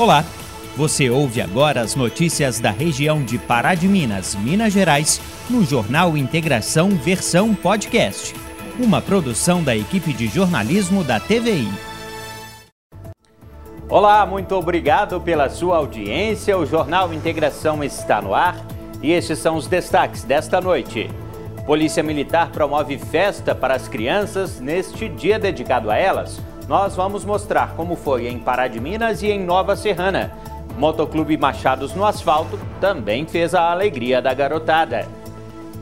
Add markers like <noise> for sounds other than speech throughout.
Olá, você ouve agora as notícias da região de Pará de Minas, Minas Gerais, no Jornal Integração Versão Podcast, uma produção da equipe de jornalismo da TVI. Olá, muito obrigado pela sua audiência. O Jornal Integração está no ar e estes são os destaques desta noite. Polícia Militar promove festa para as crianças neste dia dedicado a elas. Nós vamos mostrar como foi em Pará de Minas e em Nova Serrana. Motoclube Machados no Asfalto também fez a alegria da garotada.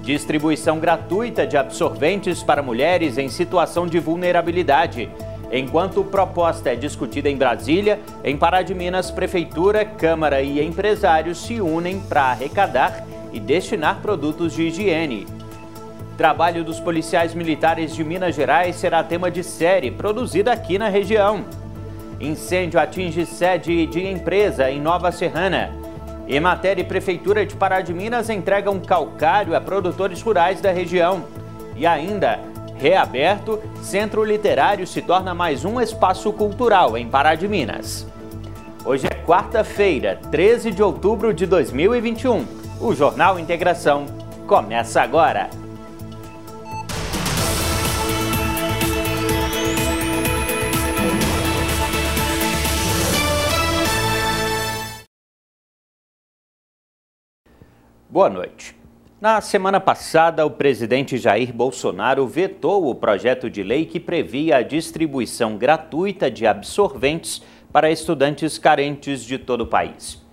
Distribuição gratuita de absorventes para mulheres em situação de vulnerabilidade. Enquanto proposta é discutida em Brasília, em Pará de Minas, Prefeitura, Câmara e empresários se unem para arrecadar e destinar produtos de higiene. Trabalho dos policiais militares de Minas Gerais será tema de série produzida aqui na região. Incêndio atinge sede de empresa em Nova Serrana. Emater e Prefeitura de Pará de Minas entregam calcário a produtores rurais da região. E ainda, reaberto, Centro Literário se torna mais um espaço cultural em Pará de Minas. Hoje é quarta-feira, 13 de outubro de 2021. O Jornal Integração começa agora. Boa noite. Na semana passada, o presidente Jair Bolsonaro vetou o projeto de lei que previa a distribuição gratuita de absorventes para estudantes carentes de todo o país.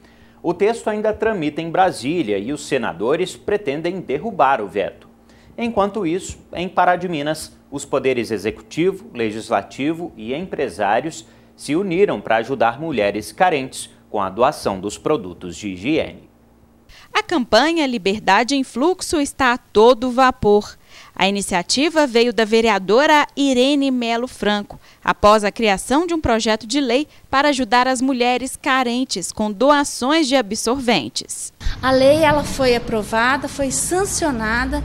O texto ainda tramita em Brasília e os senadores pretendem derrubar o veto. Enquanto isso, em Pará de Minas, os poderes executivo, legislativo e empresários se uniram para ajudar mulheres carentes com a doação dos produtos de higiene. A campanha Liberdade em Fluxo está a todo vapor. A iniciativa veio da vereadora Irene Melo Franco, após a criação de um projeto de lei para ajudar as mulheres carentes com doações de absorventes. A lei ela foi aprovada, foi sancionada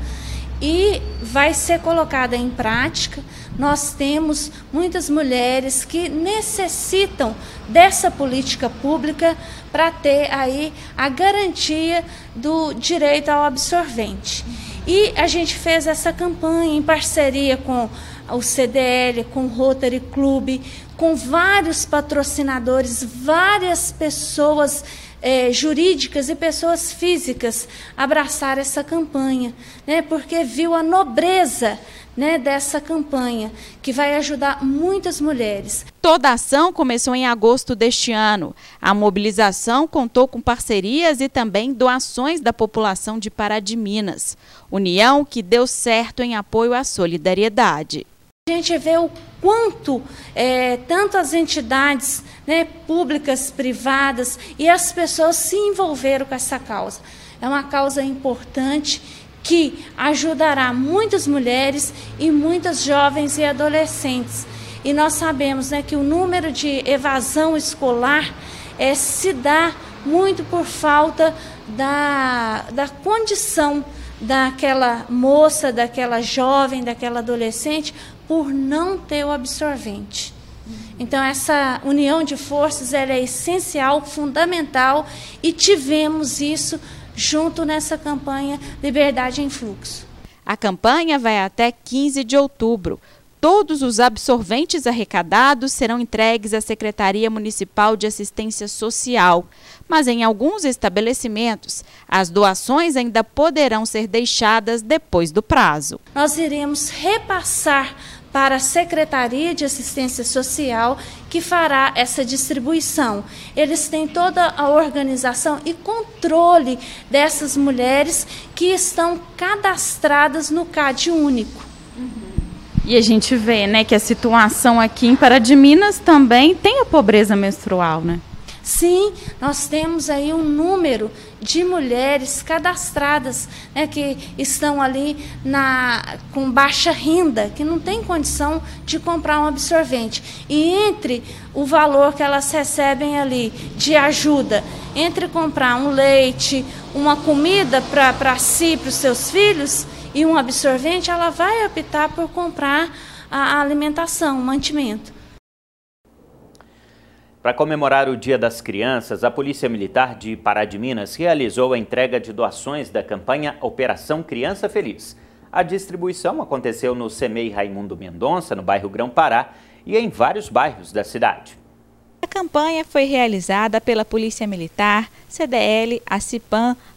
e vai ser colocada em prática. Nós temos muitas mulheres que necessitam dessa política pública para ter aí a garantia do direito ao absorvente. E a gente fez essa campanha em parceria com o CDL, com o Rotary Club, com vários patrocinadores, várias pessoas é, jurídicas e pessoas físicas abraçar essa campanha, né, porque viu a nobreza né, dessa campanha, que vai ajudar muitas mulheres. Toda a ação começou em agosto deste ano. A mobilização contou com parcerias e também doações da população de Pará de Minas. União que deu certo em apoio à solidariedade. A gente vê o quanto é, tanto as entidades né, públicas, privadas e as pessoas se envolveram com essa causa. É uma causa importante que ajudará muitas mulheres e muitas jovens e adolescentes. E nós sabemos né, que o número de evasão escolar é, se dá muito por falta da, da condição daquela moça, daquela jovem, daquela adolescente, por não ter o absorvente. Então, essa união de forças é essencial, fundamental, e tivemos isso junto nessa campanha Liberdade em Fluxo. A campanha vai até 15 de outubro. Todos os absorventes arrecadados serão entregues à Secretaria Municipal de Assistência Social, mas em alguns estabelecimentos, as doações ainda poderão ser deixadas depois do prazo. Nós iremos repassar para a Secretaria de Assistência Social, que fará essa distribuição. Eles têm toda a organização e controle dessas mulheres que estão cadastradas no CAD único. E a gente vê, né, que a situação aqui em Pará de Minas também tem a pobreza menstrual, né? Sim, nós temos aí um número de mulheres cadastradas né, que estão ali na, com baixa renda, que não tem condição de comprar um absorvente. E entre o valor que elas recebem ali de ajuda, entre comprar um leite, uma comida para si, para os seus filhos, e um absorvente, ela vai optar por comprar a alimentação, o mantimento. Para comemorar o Dia das Crianças, a Polícia Militar de Pará de Minas realizou a entrega de doações da campanha Operação Criança Feliz. A distribuição aconteceu no CEMEI Raimundo Mendonça, no bairro Grão-Pará, e em vários bairros da cidade. A campanha foi realizada pela Polícia Militar, CDL, a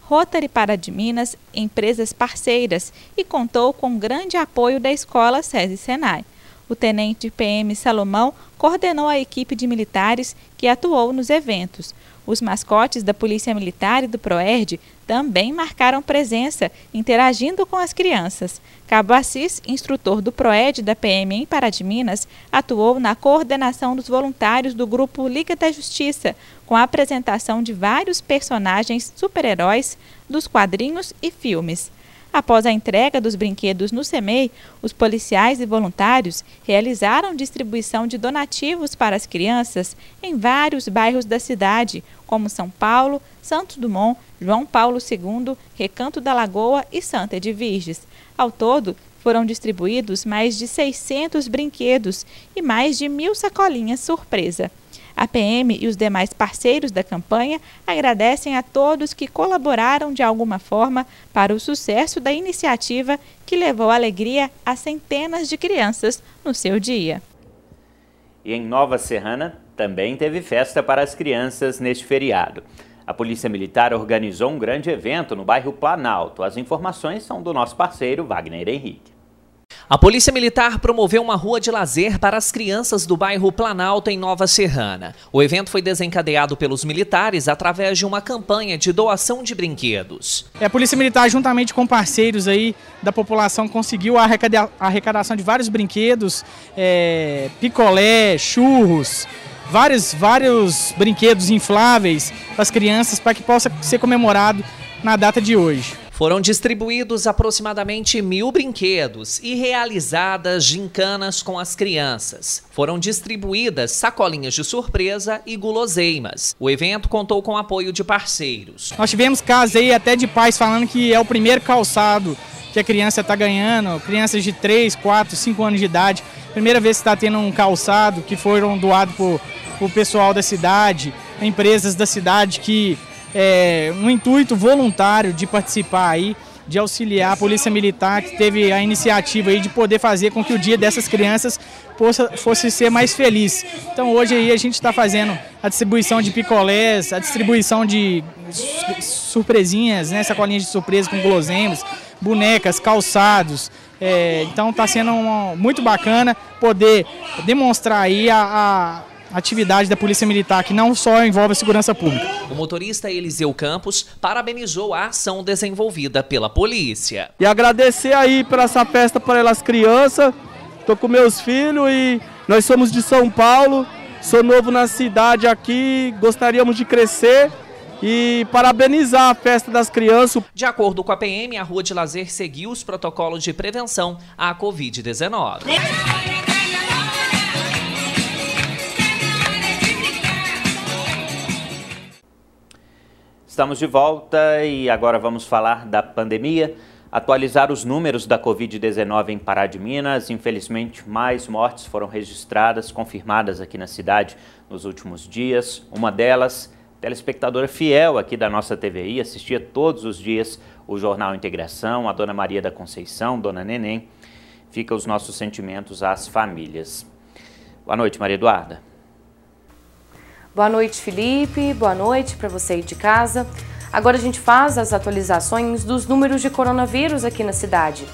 Rotary Pará de Minas, empresas parceiras e contou com grande apoio da Escola SESI Senai. O tenente PM Salomão coordenou a equipe de militares que atuou nos eventos. Os mascotes da Polícia Militar e do PROERD também marcaram presença, interagindo com as crianças. Cabo Assis, instrutor do PROED da PM em Pará de Minas, atuou na coordenação dos voluntários do grupo Liga da Justiça, com a apresentação de vários personagens super-heróis dos quadrinhos e filmes. Após a entrega dos brinquedos no CEMEI, os policiais e voluntários realizaram distribuição de donativos para as crianças em vários bairros da cidade, como São Paulo, Santos Dumont, João Paulo II, Recanto da Lagoa e Santa de. Ao todo, foram distribuídos mais de 600 brinquedos e mais de mil sacolinhas surpresa. A PM e os demais parceiros da campanha agradecem a todos que colaboraram de alguma forma para o sucesso da iniciativa que levou alegria a centenas de crianças no seu dia. E em Nova Serrana também teve festa para as crianças neste feriado. A Polícia Militar organizou um grande evento no bairro Planalto. As informações são do nosso parceiro Wagner Henrique. A Polícia Militar promoveu uma rua de lazer para as crianças do bairro Planalto, em Nova Serrana. O evento foi desencadeado pelos militares através de uma campanha de doação de brinquedos. É, a Polícia Militar, juntamente com parceiros aí da população, conseguiu a arrecadação de vários brinquedos, é, picolé, churros, vários, vários brinquedos infláveis para as crianças para que possa ser comemorado na data de hoje. Foram distribuídos aproximadamente mil brinquedos e realizadas gincanas com as crianças. Foram distribuídas sacolinhas de surpresa e guloseimas. O evento contou com apoio de parceiros. Nós tivemos casos aí até de pais falando que é o primeiro calçado que a criança está ganhando, crianças de 3, 4, 5 anos de idade. Primeira vez que está tendo um calçado que foram doados por, por pessoal da cidade, empresas da cidade que é, um intuito voluntário de participar aí, de auxiliar a Polícia Militar, que teve a iniciativa aí de poder fazer com que o dia dessas crianças possa, fosse ser mais feliz. Então hoje aí a gente está fazendo a distribuição de picolés, a distribuição de surpresinhas, né, sacolinhas de surpresa com guloseimas, bonecas, calçados. É, então está sendo muito bacana poder demonstrar aí a, a atividade da Polícia Militar, que não só envolve a segurança pública. O motorista Eliseu Campos parabenizou a ação desenvolvida pela polícia. E agradecer aí por essa festa para elas crianças. Tô com meus filhos e nós somos de São Paulo. Sou novo na cidade aqui, gostaríamos de crescer e parabenizar a festa das crianças. De acordo com a PM, a Rua de Lazer seguiu os protocolos de prevenção à Covid-19. Estamos de volta e agora vamos falar da pandemia. Atualizar os números da Covid-19 em Pará de Minas. Infelizmente, mais mortes foram registradas, confirmadas aqui na cidade nos últimos dias. Uma delas, telespectadora fiel aqui da nossa TVI, assistia todos os dias o Jornal Integração, a Dona Maria da Conceição, Dona Neném. Fica os nossos sentimentos às famílias. Boa noite, Maria Eduarda. Boa noite, Felipe. Boa noite para você aí de casa. Agora a gente faz as atualizações dos números de coronavírus aqui na cidade.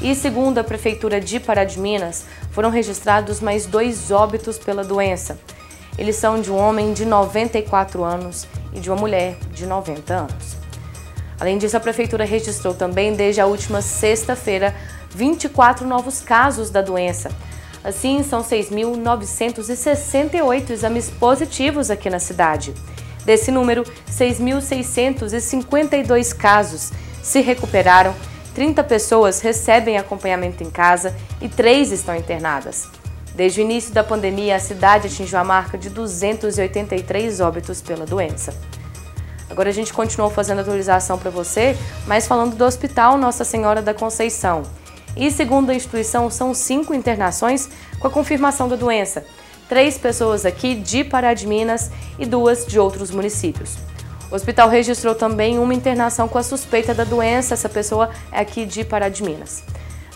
E segundo a Prefeitura de Pará de Minas, foram registrados mais dois óbitos pela doença. Eles são de um homem de 94 anos e de uma mulher de 90 anos. Além disso, a Prefeitura registrou também, desde a última sexta-feira, 24 novos casos da doença, Assim, são 6.968 exames positivos aqui na cidade. Desse número, 6.652 casos se recuperaram, 30 pessoas recebem acompanhamento em casa e 3 estão internadas. Desde o início da pandemia, a cidade atingiu a marca de 283 óbitos pela doença. Agora a gente continuou fazendo atualização para você, mas falando do Hospital Nossa Senhora da Conceição. E segundo a instituição, são cinco internações com a confirmação da doença. três pessoas aqui de Pará de Minas e duas de outros municípios. O hospital registrou também uma internação com a suspeita da doença, essa pessoa é aqui de Pará de Minas.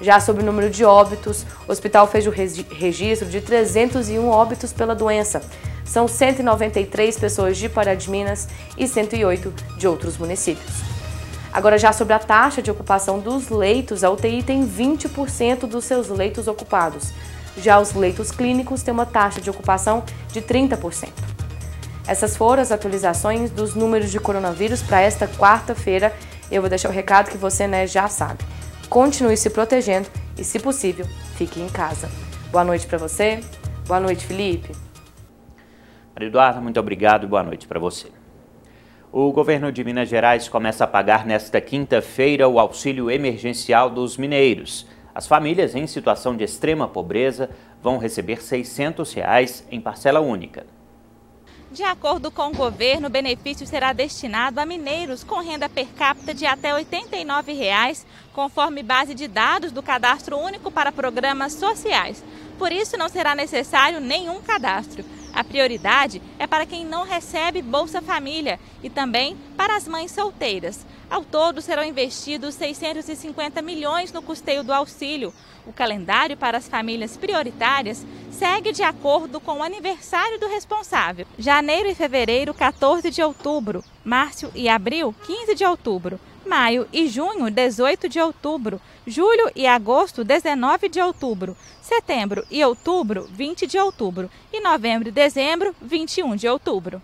Já sobre o número de óbitos, o hospital fez o registro de 301 óbitos pela doença. São 193 pessoas de Pará de Minas e 108 de outros municípios. Agora, já sobre a taxa de ocupação dos leitos, a UTI tem 20% dos seus leitos ocupados. Já os leitos clínicos têm uma taxa de ocupação de 30%. Essas foram as atualizações dos números de coronavírus para esta quarta-feira. Eu vou deixar o recado que você né, já sabe. Continue se protegendo e, se possível, fique em casa. Boa noite para você. Boa noite, Felipe. Maria Eduarda, muito obrigado e boa noite para você. O governo de Minas Gerais começa a pagar nesta quinta-feira o auxílio emergencial dos mineiros. As famílias em situação de extrema pobreza vão receber 600 reais em parcela única. De acordo com o governo, o benefício será destinado a mineiros com renda per capita de até 89 reais, conforme base de dados do Cadastro Único para Programas Sociais. Por isso, não será necessário nenhum cadastro. A prioridade é para quem não recebe Bolsa Família e também para as mães solteiras. Ao todo, serão investidos 650 milhões no custeio do auxílio. O calendário para as famílias prioritárias segue de acordo com o aniversário do responsável. Janeiro e fevereiro, 14 de outubro. Márcio e abril, 15 de outubro. Maio e junho, 18 de outubro. Julho e agosto, 19 de outubro. Setembro e outubro, 20 de outubro. E novembro e dezembro, 21 de outubro.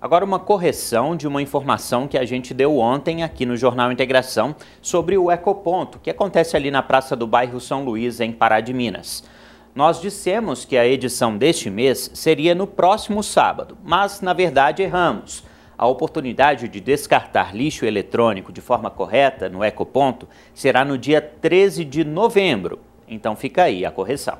Agora, uma correção de uma informação que a gente deu ontem aqui no Jornal Integração sobre o Ecoponto, que acontece ali na Praça do Bairro São Luís, em Pará de Minas. Nós dissemos que a edição deste mês seria no próximo sábado, mas na verdade erramos. A oportunidade de descartar lixo eletrônico de forma correta no Ecoponto será no dia 13 de novembro. Então fica aí a correção.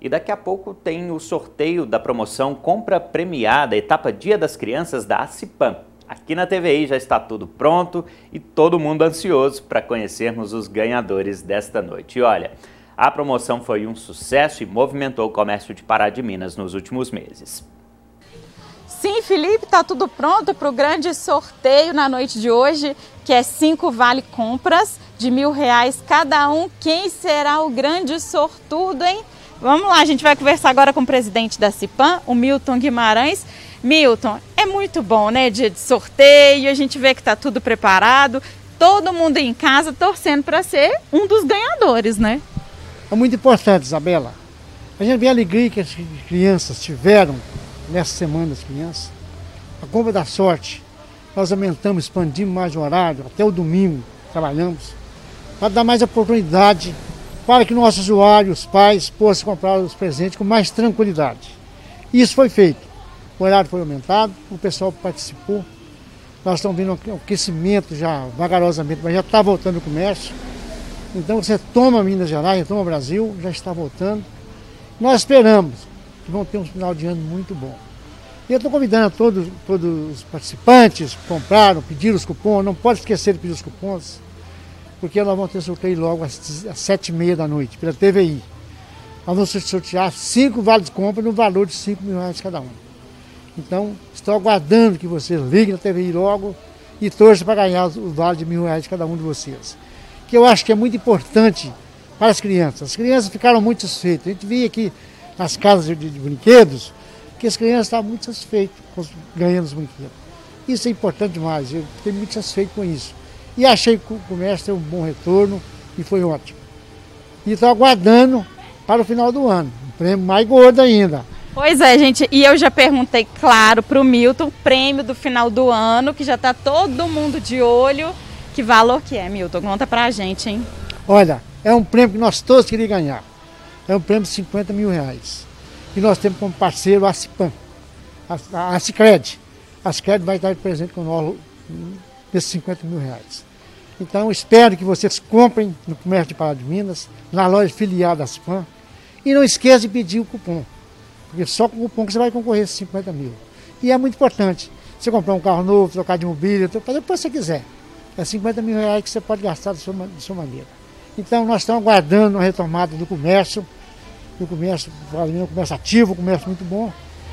E daqui a pouco tem o sorteio da promoção Compra Premiada, etapa Dia das Crianças da ACIPAM. Aqui na TVI já está tudo pronto e todo mundo ansioso para conhecermos os ganhadores desta noite. E olha, a promoção foi um sucesso e movimentou o comércio de Pará de Minas nos últimos meses. Sim, Felipe, está tudo pronto para o grande sorteio na noite de hoje, que é cinco vale compras de mil reais cada um. Quem será o grande sortudo, hein? Vamos lá, a gente vai conversar agora com o presidente da CIPAM, o Milton Guimarães. Milton, é muito bom, né? Dia de sorteio, a gente vê que está tudo preparado, todo mundo em casa torcendo para ser um dos ganhadores, né? É muito importante, Isabela. A gente vê a alegria que as crianças tiveram nessa semana, as crianças. A compra da sorte. Nós aumentamos, expandimos mais o horário, até o domingo trabalhamos, para dar mais oportunidade para que nossos usuários, pais, possam comprar os presentes com mais tranquilidade. Isso foi feito. O horário foi aumentado, o pessoal participou. Nós estamos vendo um aquecimento já vagarosamente, mas já está voltando o comércio. Então você toma Minas Gerais, toma Brasil, já está voltando. Nós esperamos que vão ter um final de ano muito bom. E eu estou convidando todos, todos os participantes que compraram, pediram os cupons, não pode esquecer de pedir os cupons porque nós vamos ter sorteio logo às, sete e meia da noite, pela TVI. Nós vamos sortear cinco vales de compra no valor de cinco mil reais cada um. Então, estou aguardando que vocês liguem na TVI logo e torçam para ganhar o vale de mil reais cada um de vocês. Que eu acho que é muito importante para as crianças. As crianças ficaram muito satisfeitas. A gente via aqui nas casas de, de brinquedos que as crianças estavam muito satisfeitas ganhando os brinquedos. Isso é importante demais. Eu fiquei muito satisfeito com isso. E achei que o comércio teve um bom retorno e foi ótimo. E estou aguardando para o final do ano, um prêmio mais gordo ainda. Pois é, gente, e eu já perguntei, claro, para o Milton, prêmio do final do ano, que já está todo mundo de olho. Que valor que é, Milton? Conta para a gente, hein? Olha, é um prêmio que nós todos queríamos ganhar. É um prêmio de 50 mil reais. E nós temos como parceiro a Cipan, a, Cicred. A Cicred vai estar presente com nós nesses 50 mil reais. Então espero que vocês comprem no comércio de Pará de Minas, na loja filial da SPAM. E não esqueça de pedir o cupom, porque só com o cupom que você vai concorrer a 50 mil. E é muito importante. Você comprar um carro novo, trocar de mobília, fazer o que você quiser. É 50 mil reais que você pode gastar da sua, sua maneira. Então nós estamos aguardando a retomada do comércio o comércio, o comércio ativo, o comércio muito bom,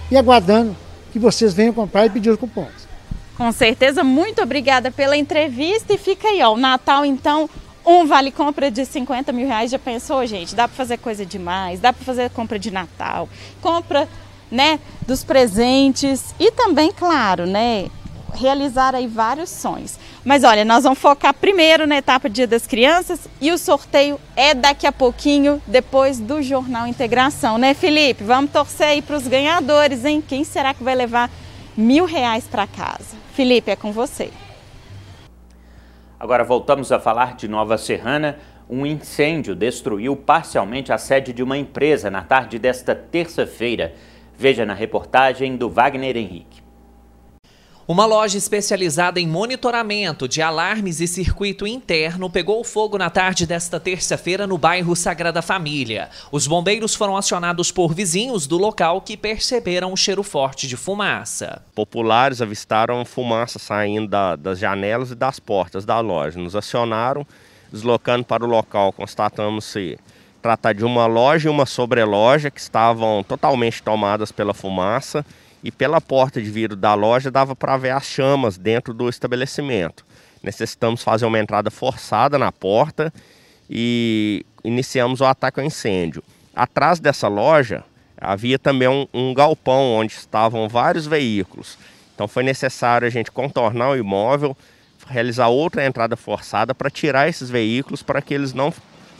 e aguardando que vocês venham comprar e pedir os cupons. Com certeza, muito obrigada pela entrevista e fica aí, ó, o Natal então, um vale compra de 50 mil reais, já pensou, gente? Dá para fazer coisa demais, dá para fazer compra de Natal, compra, né, dos presentes e também, claro, né, realizar aí vários sonhos. Mas olha, nós vamos focar primeiro na etapa Dia das Crianças e o sorteio é daqui a pouquinho, depois do Jornal Integração, né, Felipe? Vamos torcer aí para os ganhadores, hein? Quem será que vai levar mil reais para casa? Felipe, é com você. Agora voltamos a falar de Nova Serrana. Um incêndio destruiu parcialmente a sede de uma empresa na tarde desta terça-feira. Veja na reportagem do Wagner Henrique. Uma loja especializada em monitoramento de alarmes e circuito interno pegou fogo na tarde desta terça-feira no bairro Sagrada Família. Os bombeiros foram acionados por vizinhos do local que perceberam um cheiro forte de fumaça. Populares avistaram fumaça saindo da, das janelas e das portas da loja. Nos acionaram, deslocando para o local, constatamos-se tratar de uma loja e uma sobreloja que estavam totalmente tomadas pela fumaça e pela porta de vidro da loja dava para ver as chamas dentro do estabelecimento. Necessitamos fazer uma entrada forçada na porta e iniciamos o ataque ao incêndio. Atrás dessa loja havia também um, um galpão onde estavam vários veículos. Então foi necessário a gente contornar o imóvel, realizar outra entrada forçada para tirar esses veículos para que eles não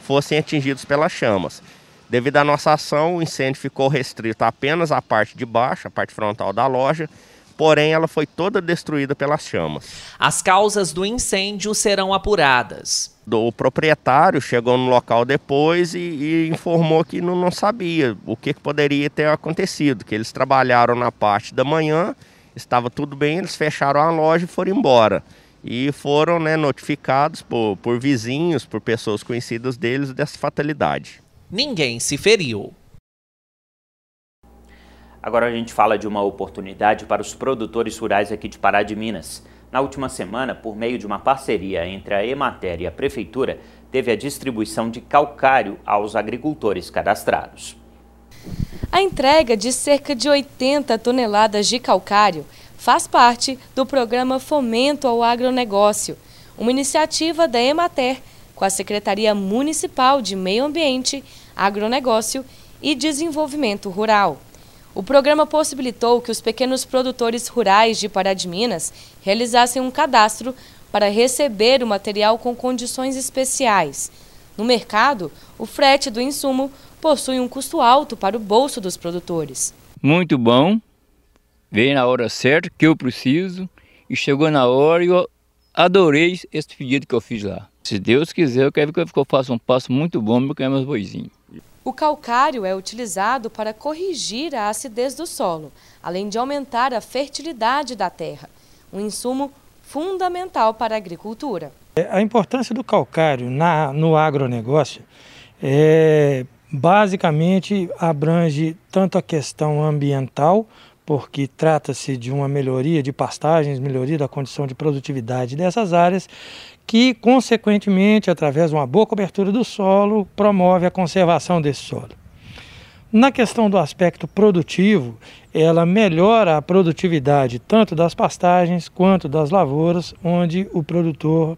fossem atingidos pelas chamas. Devido à nossa ação, o incêndio ficou restrito apenas à parte de baixo, a parte frontal da loja, porém ela foi toda destruída pelas chamas. As causas do incêndio serão apuradas. O proprietário chegou no local depois e, e informou que não, não, sabia o que, que poderia ter acontecido, que eles trabalharam na parte da manhã, estava tudo bem, eles fecharam a loja e foram embora. E foram né, notificados por, por vizinhos, por pessoas conhecidas deles dessa fatalidade. Ninguém se feriu. Agora a gente fala de uma oportunidade para os produtores rurais aqui de Pará de Minas. Na última semana, por meio de uma parceria entre a Emater e a Prefeitura, teve a distribuição de calcário aos agricultores cadastrados. A entrega de cerca de 80 toneladas de calcário faz parte do programa Fomento ao Agronegócio, uma iniciativa da Emater com a Secretaria Municipal de Meio Ambiente, Agronegócio e Desenvolvimento Rural. O programa possibilitou que os pequenos produtores rurais de Pará de Minas realizassem um cadastro para receber o material com condições especiais. No mercado, o frete do insumo possui um custo alto para o bolso dos produtores. Muito bom, veio na hora certa que eu preciso e chegou na hora e eu adorei esse pedido que eu fiz lá. Se Deus quiser, eu quero que eu faça um passo muito bom para criar meus boizinhos. O calcário é utilizado para corrigir a acidez do solo, além de aumentar a fertilidade da terra, um insumo fundamental para a agricultura. É, a importância do calcário na, no agronegócio é, basicamente abrange tanto a questão ambiental, porque trata-se de uma melhoria de pastagens, melhoria da condição de produtividade dessas áreas, que, consequentemente, através de uma boa cobertura do solo, promove a conservação desse solo. Na questão do aspecto produtivo, ela melhora a produtividade tanto das pastagens quanto das lavouras, onde o produtor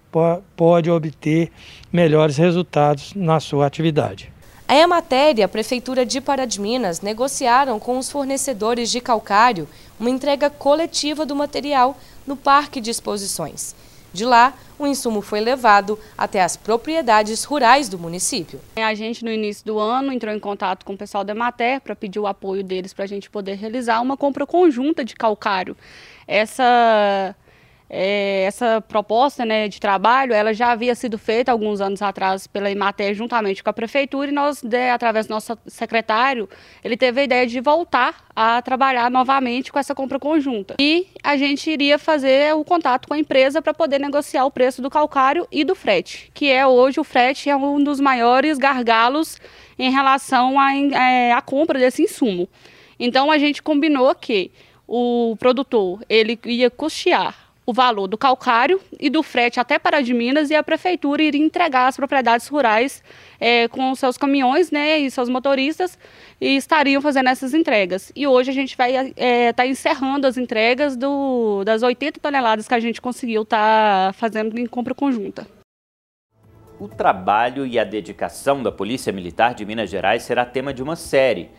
pode obter melhores resultados na sua atividade. A Emater e a Prefeitura de Pará de Minas negociaram com os fornecedores de calcário uma entrega coletiva do material no Parque de Exposições. De lá, o insumo foi levado até as propriedades rurais do município. A gente, no início do ano, entrou em contato com o pessoal da Emater para pedir o apoio deles para a gente poder realizar uma compra conjunta de calcário. Essa é, essa proposta né, de trabalho ela já havia sido feita alguns anos atrás pela Imater juntamente com a prefeitura e nós, de, através do nosso secretário, ele teve a ideia de voltar a trabalhar novamente com essa compra conjunta. E a gente iria fazer o contato com a empresa para poder negociar o preço do calcário e do frete, que é hoje o frete é um dos maiores gargalos em relação à é, compra desse insumo. Então a gente combinou que o produtor ele ia custear o valor do calcário e do frete até Pará de Minas e a prefeitura iria entregar as propriedades rurais é, com seus caminhões né, e seus motoristas e estariam fazendo essas entregas. E hoje a gente vai estar é, tá encerrando as entregas do, das 80 toneladas que a gente conseguiu estar tá fazendo em compra conjunta. O trabalho e a dedicação da Polícia Militar de Minas Gerais será tema de uma série.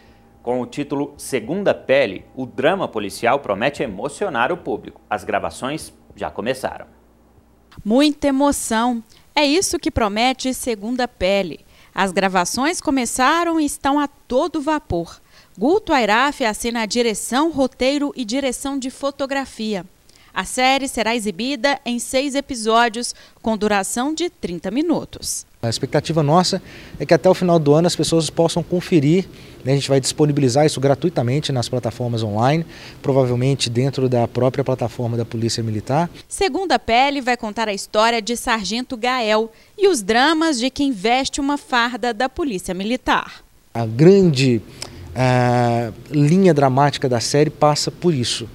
Com o título Segunda Pele, o drama policial promete emocionar o público. As gravações já começaram. Muita emoção. É isso que promete Segunda Pele. As gravações começaram e estão a todo vapor. Guto Airaf assina a direção, roteiro e direção de fotografia. A série será exibida em seis episódios, com duração de 30 minutos. A expectativa nossa é que até o final do ano as pessoas possam conferir. Né? A gente vai disponibilizar isso gratuitamente nas plataformas online, provavelmente dentro da própria plataforma da Polícia Militar. Segunda Pele vai contar a história de Sargento Gael e os dramas de quem veste uma farda da Polícia Militar. A grande uh, linha dramática da série passa por isso.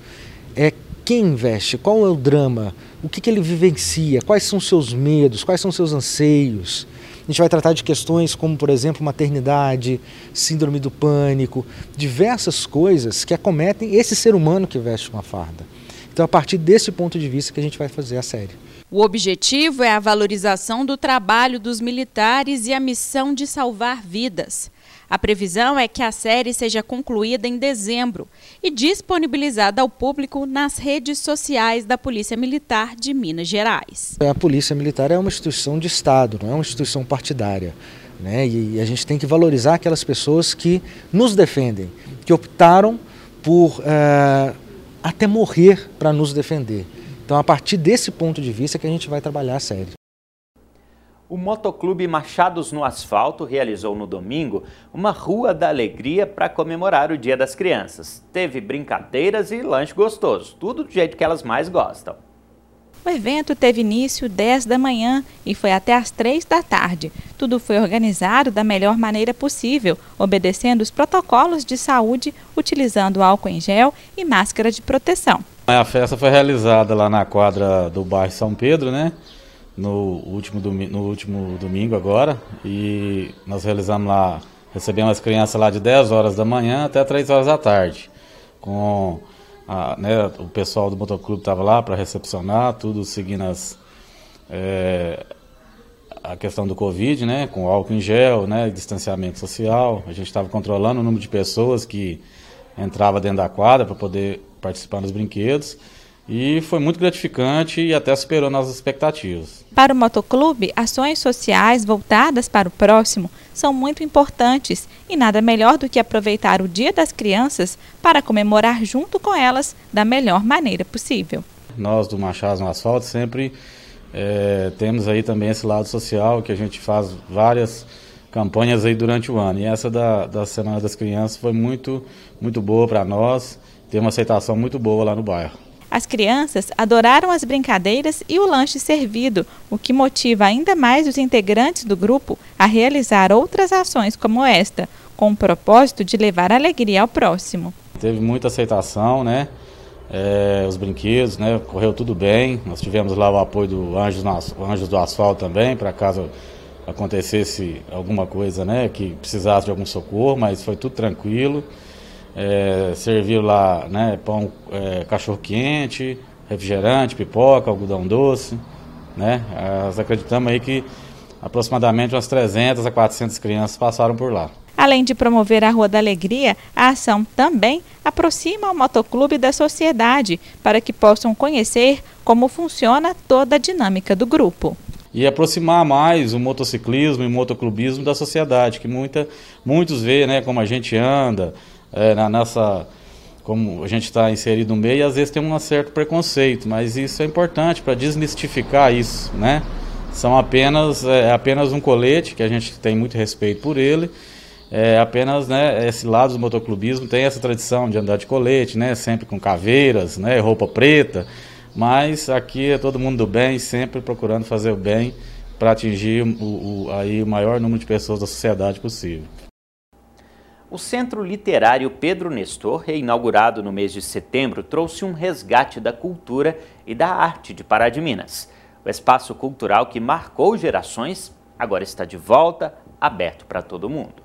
É quem investe, qual é o drama, o que, que ele vivencia, quais são seus medos, quais são seus anseios. A gente vai tratar de questões como, por exemplo, maternidade, síndrome do pânico, diversas coisas que acometem esse ser humano que veste uma farda. Então, a partir desse ponto de vista que a gente vai fazer a série. O objetivo é a valorização do trabalho dos militares e a missão de salvar vidas. A previsão é que a série seja concluída em dezembro e disponibilizada ao público nas redes sociais da Polícia Militar de Minas Gerais. A Polícia Militar é uma instituição de Estado, não é uma instituição partidária. Né? E a gente tem que valorizar aquelas pessoas que nos defendem, que optaram por uh, até morrer para nos defender. Então, a partir desse ponto de vista que a gente vai trabalhar a série. O Motoclube Machados no Asfalto realizou no domingo uma Rua da Alegria para comemorar o Dia das Crianças. Teve brincadeiras e lanche gostoso, tudo do jeito que elas mais gostam. O evento teve início 10 da manhã e foi até às 3 da tarde. Tudo foi organizado da melhor maneira possível, obedecendo os protocolos de saúde, utilizando álcool em gel e máscara de proteção. A festa foi realizada lá na quadra do bairro São Pedro, né? No último, domingo, no último domingo agora e nós realizamos lá, recebemos as crianças lá de 10 horas da manhã até 3 horas da tarde. Com a, né, o pessoal do motoclube estava lá para recepcionar, tudo seguindo as, é, a questão do Covid, né, com álcool em gel, né, distanciamento social. A gente estava controlando o número de pessoas que entrava dentro da quadra para poder participar dos brinquedos. E foi muito gratificante e até superou nossas expectativas. Para o motoclube, ações sociais voltadas para o próximo são muito importantes e nada melhor do que aproveitar o Dia das Crianças para comemorar junto com elas da melhor maneira possível. Nós do Machado no Asfalto sempre é, temos aí também esse lado social que a gente faz várias campanhas aí durante o ano. E essa da, da Semana das Crianças foi muito, muito boa para nós, tem uma aceitação muito boa lá no bairro. As crianças adoraram as brincadeiras e o lanche servido, o que motiva ainda mais os integrantes do grupo a realizar outras ações como esta, com o propósito de levar alegria ao próximo. Teve muita aceitação, né? É, os brinquedos, né? Correu tudo bem. Nós tivemos lá o apoio do Anjos, Anjos do Asfalto também, para caso acontecesse alguma coisa, né? Que precisasse de algum socorro, mas foi tudo tranquilo é, serviu lá né, pão, é, cachorro quente, refrigerante, pipoca, algodão doce. Né? Nós acreditamos aí que aproximadamente umas 300 a 400 crianças passaram por lá. Além de promover a Rua da Alegria, a ação também aproxima o motoclube da sociedade para que possam conhecer como funciona toda a dinâmica do grupo. E aproximar mais o motociclismo e o motoclubismo da sociedade, que muita, muitos veem né, como a gente anda, é, na nossa como a gente está inserido no meio, e às vezes tem um certo preconceito, mas isso é importante para desmistificar isso, né? São apenas é, apenas um colete que a gente tem muito respeito por ele. É apenas, né, esse lado do motoclubismo tem essa tradição de andar de colete, né, sempre com caveiras, né, roupa preta, mas aqui é todo mundo do bem, sempre procurando fazer o bem para atingir o, o, aí o maior número de pessoas da sociedade possível. O Centro Literário Pedro Nestor, reinaugurado no mês de setembro, trouxe um resgate da cultura e da arte de Pará de Minas. O espaço cultural que marcou gerações agora está de volta, aberto para todo mundo.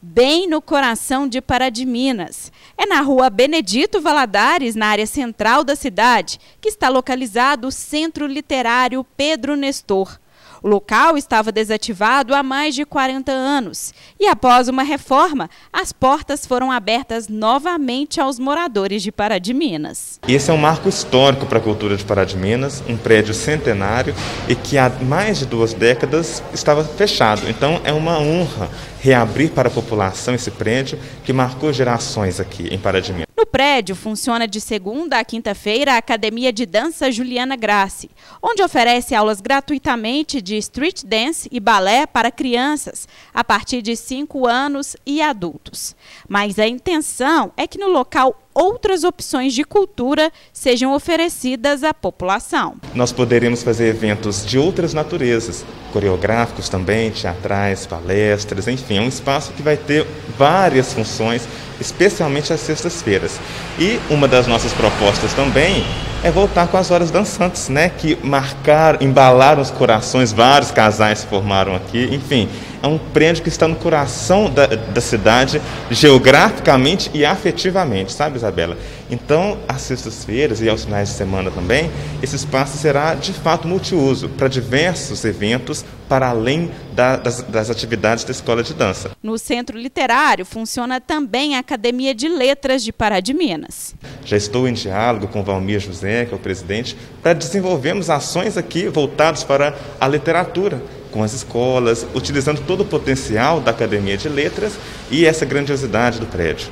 Bem no coração de Pará de Minas. É na rua Benedito Valadares, na área central da cidade, que está localizado o Centro Literário Pedro Nestor. O local estava desativado há mais de 40 anos e, após uma reforma, as portas foram abertas novamente aos moradores de Pará de Minas. Esse é um marco histórico para a cultura de Pará de Minas, um prédio centenário e que há mais de duas décadas estava fechado. Então é uma honra reabrir para a população esse prédio que marcou gerações aqui em Minas. No prédio funciona de segunda a quinta-feira a Academia de Dança Juliana Grassi, onde oferece aulas gratuitamente de street dance e balé para crianças a partir de 5 anos e adultos. Mas a intenção é que no local outras opções de cultura sejam oferecidas à população. Nós poderemos fazer eventos de outras naturezas, coreográficos também, teatrais, palestras, enfim, é um espaço que vai ter várias funções, especialmente às sextas-feiras. E uma das nossas propostas também é voltar com as horas dançantes, né, que marcaram, embalaram os corações, vários casais se formaram aqui, enfim, é um prédio que está no coração da, da cidade, geograficamente e afetivamente, sabe, Isabela? Então, às sextas-feiras e aos finais de semana também, esse espaço será de fato multiuso para diversos eventos, para além da, das, das atividades da escola de dança. No Centro Literário funciona também a Academia de Letras de Pará de Minas. Já estou em diálogo com Valmir José, que é o presidente, para desenvolvermos ações aqui voltadas para a literatura com as escolas, utilizando todo o potencial da Academia de Letras e essa grandiosidade do prédio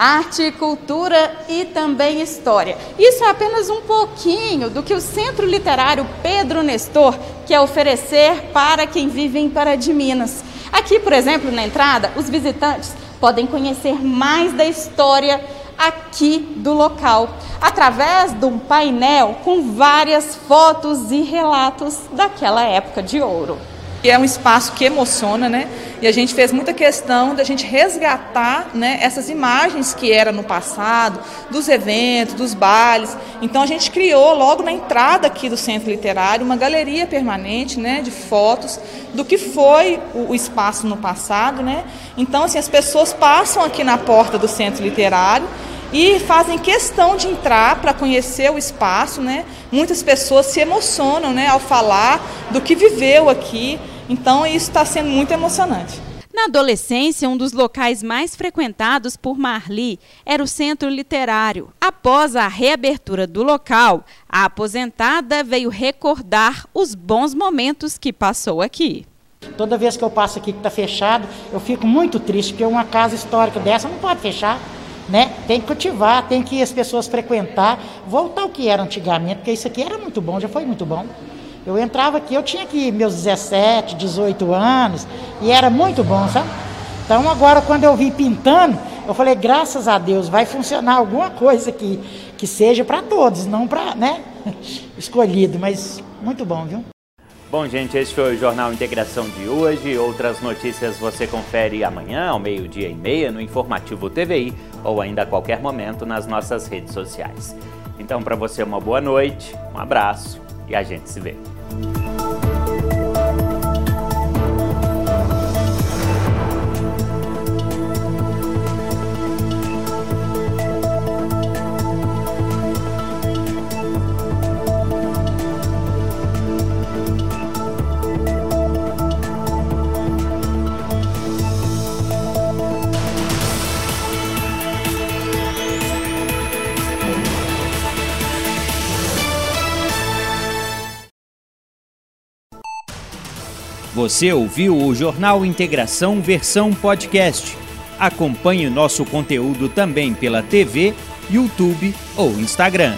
arte, cultura e também história. Isso é apenas um pouquinho do que o Centro Literário Pedro Nestor quer oferecer para quem vive em Pará de Minas. Aqui, por exemplo, na entrada, os visitantes podem conhecer mais da história aqui do local, através de um painel com várias fotos e relatos daquela época de ouro. É um espaço que emociona, né? E a gente fez muita questão da gente resgatar né, essas imagens que era no passado, dos eventos, dos bailes. Então a gente criou logo na entrada aqui do Centro Literário uma galeria permanente né, de fotos do que foi o, o espaço no passado. Né? Então assim, as pessoas passam aqui na porta do Centro Literário e fazem questão de entrar para conhecer o espaço, né? Muitas pessoas se emocionam, né, ao falar do que viveu aqui, então isso está sendo muito emocionante. Na adolescência, um dos locais mais frequentados por Marli era o Centro Literário. Após a reabertura do local, a aposentada veio recordar os bons momentos que passou aqui. Toda vez que eu passo aqui que está fechado, eu fico muito triste, porque uma casa histórica dessa não pode fechar. Né? Tem que cultivar, tem que as pessoas frequentar, voltar ao que era antigamente, porque isso aqui era muito bom, já foi muito bom. Eu entrava aqui, eu tinha aqui meus 17, 18 anos, e era muito bom, sabe? Então agora quando eu vi pintando, eu falei, graças a Deus, vai funcionar alguma coisa aqui, que seja para todos, não para, né, <laughs> escolhido, mas muito bom, viu? Bom, gente, esse foi o Jornal Integração de hoje. Outras notícias você confere amanhã, ao meio-dia e meia, no Informativo TVI ou ainda a qualquer momento nas nossas redes sociais. Então, para você, uma boa noite, um abraço e a gente se vê. Você ouviu o Jornal Integração versão podcast. Acompanhe nosso conteúdo também pela TV, YouTube ou Instagram.